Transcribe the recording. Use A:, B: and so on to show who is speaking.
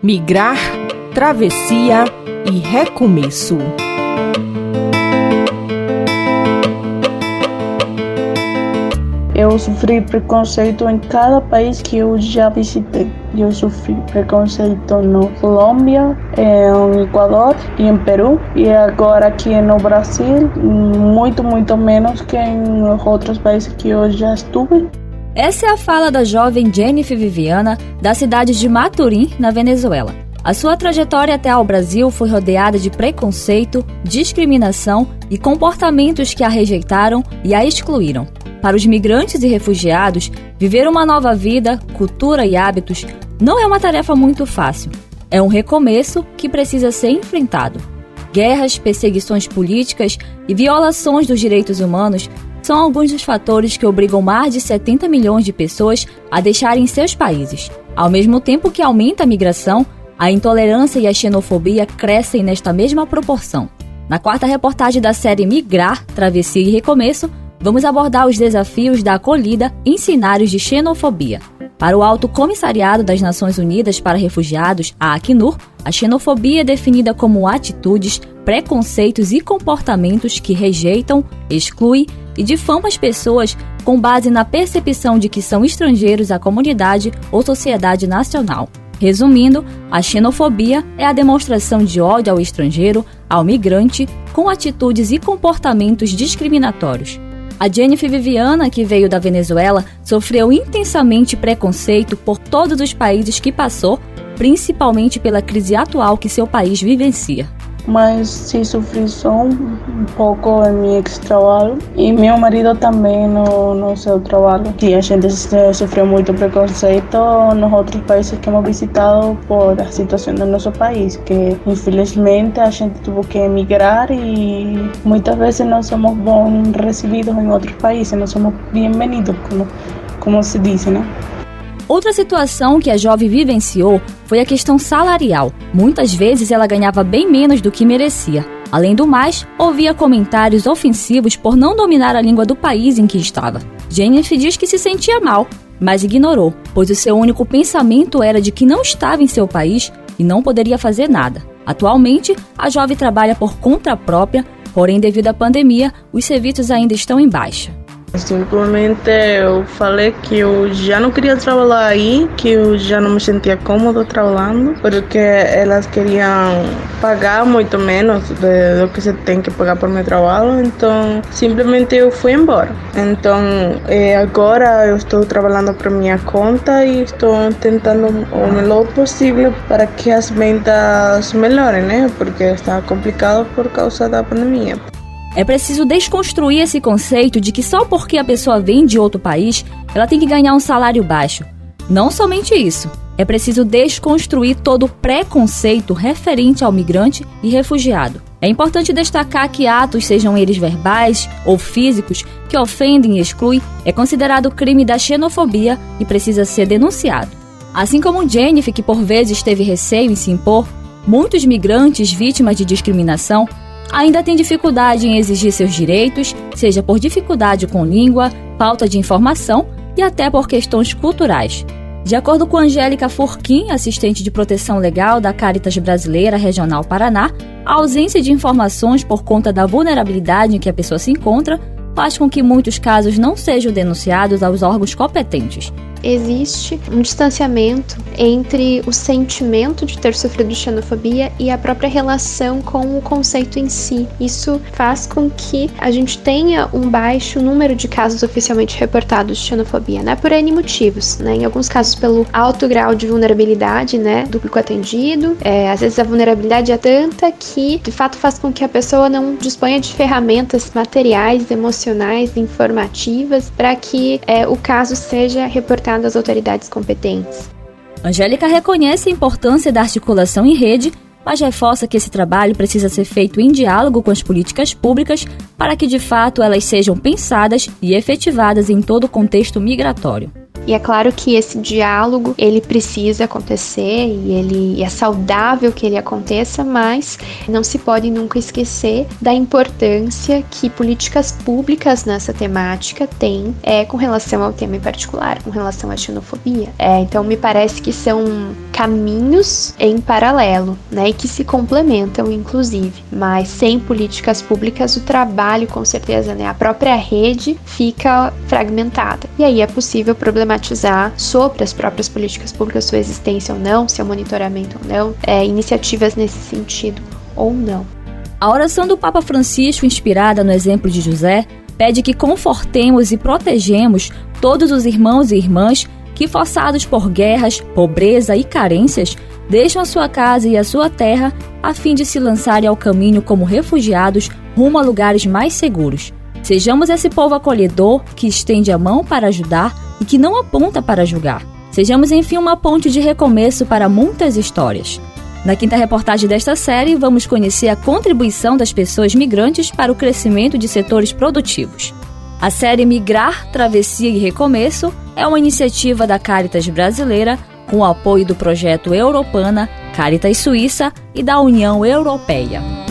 A: Migrar, travessia e recomeço.
B: Eu sofri preconceito em cada país que eu já visitei. Eu sofri preconceito no Colômbia, em Equador e em Peru. E agora aqui no Brasil, muito, muito menos que em outros países que eu já estive.
C: Essa é a fala da jovem Jennifer Viviana, da cidade de Maturim, na Venezuela. A sua trajetória até ao Brasil foi rodeada de preconceito, discriminação e comportamentos que a rejeitaram e a excluíram. Para os migrantes e refugiados, viver uma nova vida, cultura e hábitos não é uma tarefa muito fácil. É um recomeço que precisa ser enfrentado. Guerras, perseguições políticas e violações dos direitos humanos são alguns dos fatores que obrigam mais de 70 milhões de pessoas a deixarem seus países. Ao mesmo tempo que aumenta a migração, a intolerância e a xenofobia crescem nesta mesma proporção. Na quarta reportagem da série Migrar, Travessia e Recomeço, vamos abordar os desafios da acolhida em cenários de xenofobia. Para o Alto Comissariado das Nações Unidas para Refugiados, a Acnur, a xenofobia é definida como atitudes, preconceitos e comportamentos que rejeitam, excluem e difama as pessoas com base na percepção de que são estrangeiros à comunidade ou sociedade nacional. Resumindo, a xenofobia é a demonstração de ódio ao estrangeiro, ao migrante, com atitudes e comportamentos discriminatórios. A Jennifer Viviana, que veio da Venezuela, sofreu intensamente preconceito por todos os países que passou, principalmente pela crise atual que seu país vivencia
B: mas sim sofri só um pouco em meu ex-trabalho e meu marido também no, no seu trabalho. E a gente sofreu muito preconceito nos outros países que hemos visitado por a situação do nosso país, que infelizmente a gente teve que emigrar e muitas vezes não somos bem recebidos em outros países, não somos bem-vindos, como, como se diz, né?
C: Outra situação que a jovem vivenciou foi a questão salarial. Muitas vezes ela ganhava bem menos do que merecia. Além do mais, ouvia comentários ofensivos por não dominar a língua do país em que estava. Jennifer diz que se sentia mal, mas ignorou, pois o seu único pensamento era de que não estava em seu país e não poderia fazer nada. Atualmente, a jovem trabalha por conta própria, porém, devido à pandemia, os serviços ainda estão em baixa.
B: Simplesmente eu falei que eu já não queria trabalhar aí, que eu já não me sentia cômodo trabalhando, porque elas queriam pagar muito menos de, do que você tem que pagar por meu trabalho, então simplesmente eu fui embora. Então eh, agora eu estou trabalhando por minha conta e estou tentando o melhor possível para que as vendas melhorem, né? Porque está complicado por causa da pandemia.
C: É preciso desconstruir esse conceito de que só porque a pessoa vem de outro país, ela tem que ganhar um salário baixo. Não somente isso, é preciso desconstruir todo o preconceito referente ao migrante e refugiado. É importante destacar que atos, sejam eles verbais ou físicos, que ofendem e excluem, é considerado crime da xenofobia e precisa ser denunciado. Assim como Jennifer, que por vezes teve receio em se impor, muitos migrantes vítimas de discriminação ainda tem dificuldade em exigir seus direitos, seja por dificuldade com língua, falta de informação e até por questões culturais. De acordo com Angélica Forquim, assistente de proteção legal da Caritas Brasileira Regional Paraná, a ausência de informações por conta da vulnerabilidade em que a pessoa se encontra faz com que muitos casos não sejam denunciados aos órgãos competentes,
D: existe um distanciamento entre o sentimento de ter sofrido xenofobia e a própria relação com o conceito em si. Isso faz com que a gente tenha um baixo número de casos oficialmente reportados de xenofobia, né? Por N motivos, né? Em alguns casos pelo alto grau de vulnerabilidade, né? Do público atendido. É, às vezes a vulnerabilidade é tanta que, de fato, faz com que a pessoa não disponha de ferramentas materiais, emocionais, informativas para que é, o caso seja reportado às autoridades competentes.
C: Angélica reconhece a importância da articulação em rede, mas reforça que esse trabalho precisa ser feito em diálogo com as políticas públicas para que de fato elas sejam pensadas e efetivadas em todo o contexto migratório.
D: E é claro que esse diálogo ele precisa acontecer e ele é saudável que ele aconteça, mas não se pode nunca esquecer da importância que políticas públicas nessa temática têm é, com relação ao tema em particular, com relação à xenofobia. É, então me parece que são caminhos em paralelo, né, e que se complementam inclusive. Mas sem políticas públicas o trabalho com certeza, né, a própria rede fica fragmentada. E aí é possível problematizar sobre as próprias políticas públicas, sua existência ou não, seu monitoramento ou não, é, iniciativas nesse sentido ou não.
C: A oração do Papa Francisco, inspirada no exemplo de José, pede que confortemos e protegemos todos os irmãos e irmãs que, forçados por guerras, pobreza e carências, deixam a sua casa e a sua terra a fim de se lançarem ao caminho como refugiados rumo a lugares mais seguros. Sejamos esse povo acolhedor que estende a mão para ajudar e que não aponta para julgar. Sejamos, enfim, uma ponte de recomeço para muitas histórias. Na quinta reportagem desta série, vamos conhecer a contribuição das pessoas migrantes para o crescimento de setores produtivos. A série Migrar, Travessia e Recomeço é uma iniciativa da Caritas Brasileira com o apoio do projeto Europana, Caritas Suíça e da União Europeia.